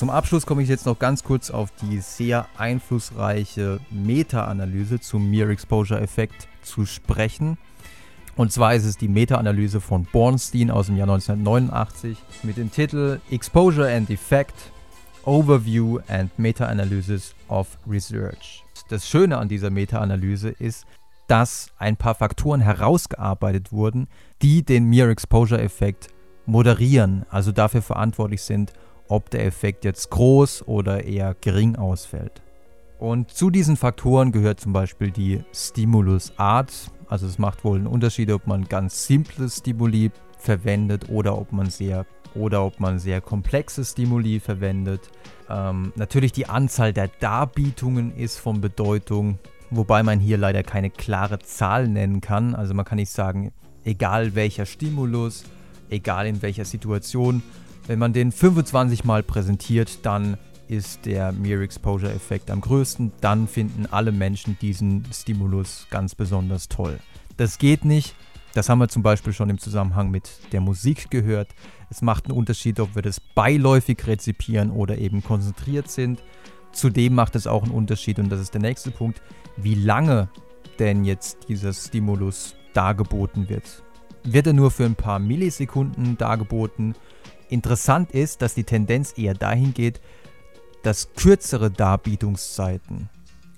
Zum Abschluss komme ich jetzt noch ganz kurz auf die sehr einflussreiche Meta-Analyse zum Mere Exposure Effekt zu sprechen. Und zwar ist es die Meta-Analyse von Bornstein aus dem Jahr 1989 mit dem Titel Exposure and Effect, Overview and Meta-Analysis of Research. Das Schöne an dieser Meta-Analyse ist, dass ein paar Faktoren herausgearbeitet wurden, die den Mere Exposure-Effekt moderieren, also dafür verantwortlich sind, ob der Effekt jetzt groß oder eher gering ausfällt. Und zu diesen Faktoren gehört zum Beispiel die Stimulusart. Also es macht wohl einen Unterschied, ob man ganz simple Stimuli verwendet oder ob man sehr oder ob man sehr komplexe Stimuli verwendet. Ähm, natürlich die Anzahl der Darbietungen ist von Bedeutung, wobei man hier leider keine klare Zahl nennen kann. Also man kann nicht sagen, egal welcher Stimulus, egal in welcher Situation, wenn man den 25 Mal präsentiert, dann ist der Mere Exposure Effekt am größten. Dann finden alle Menschen diesen Stimulus ganz besonders toll. Das geht nicht. Das haben wir zum Beispiel schon im Zusammenhang mit der Musik gehört. Es macht einen Unterschied, ob wir das beiläufig rezipieren oder eben konzentriert sind. Zudem macht es auch einen Unterschied, und das ist der nächste Punkt, wie lange denn jetzt dieser Stimulus dargeboten wird. Wird er nur für ein paar Millisekunden dargeboten Interessant ist, dass die Tendenz eher dahin geht, dass kürzere Darbietungszeiten,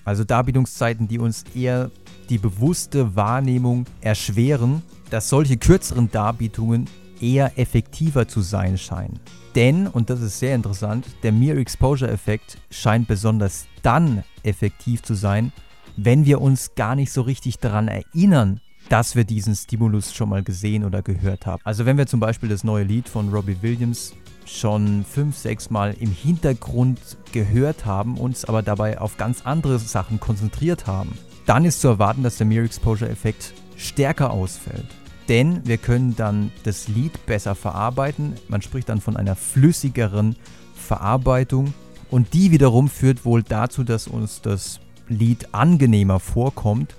also Darbietungszeiten, die uns eher die bewusste Wahrnehmung erschweren, dass solche kürzeren Darbietungen eher effektiver zu sein scheinen. Denn, und das ist sehr interessant, der Mere Exposure Effekt scheint besonders dann effektiv zu sein, wenn wir uns gar nicht so richtig daran erinnern, dass wir diesen Stimulus schon mal gesehen oder gehört haben. Also wenn wir zum Beispiel das neue Lied von Robbie Williams schon fünf, sechs Mal im Hintergrund gehört haben, uns aber dabei auf ganz andere Sachen konzentriert haben, dann ist zu erwarten, dass der Mere Exposure Effekt stärker ausfällt. Denn wir können dann das Lied besser verarbeiten. Man spricht dann von einer flüssigeren Verarbeitung. Und die wiederum führt wohl dazu, dass uns das Lied angenehmer vorkommt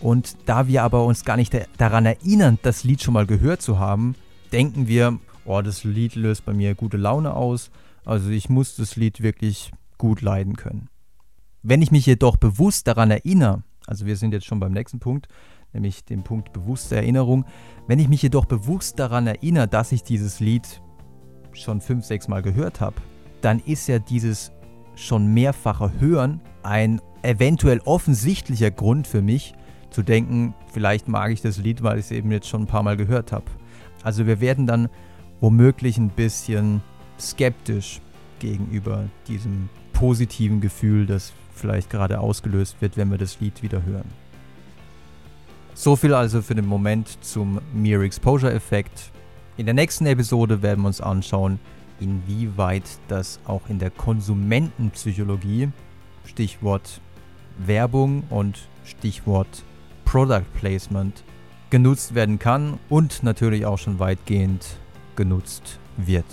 und da wir aber uns gar nicht daran erinnern, das Lied schon mal gehört zu haben, denken wir, oh, das Lied löst bei mir gute Laune aus. Also ich muss das Lied wirklich gut leiden können. Wenn ich mich jedoch bewusst daran erinnere, also wir sind jetzt schon beim nächsten Punkt, nämlich dem Punkt bewusste Erinnerung, wenn ich mich jedoch bewusst daran erinnere, dass ich dieses Lied schon fünf, sechs Mal gehört habe, dann ist ja dieses schon mehrfache Hören ein eventuell offensichtlicher Grund für mich, zu denken, vielleicht mag ich das Lied, weil ich es eben jetzt schon ein paar Mal gehört habe. Also wir werden dann womöglich ein bisschen skeptisch gegenüber diesem positiven Gefühl, das vielleicht gerade ausgelöst wird, wenn wir das Lied wieder hören. So viel also für den Moment zum Mere Exposure Effekt. In der nächsten Episode werden wir uns anschauen, inwieweit das auch in der Konsumentenpsychologie, Stichwort Werbung und Stichwort Product Placement genutzt werden kann und natürlich auch schon weitgehend genutzt wird.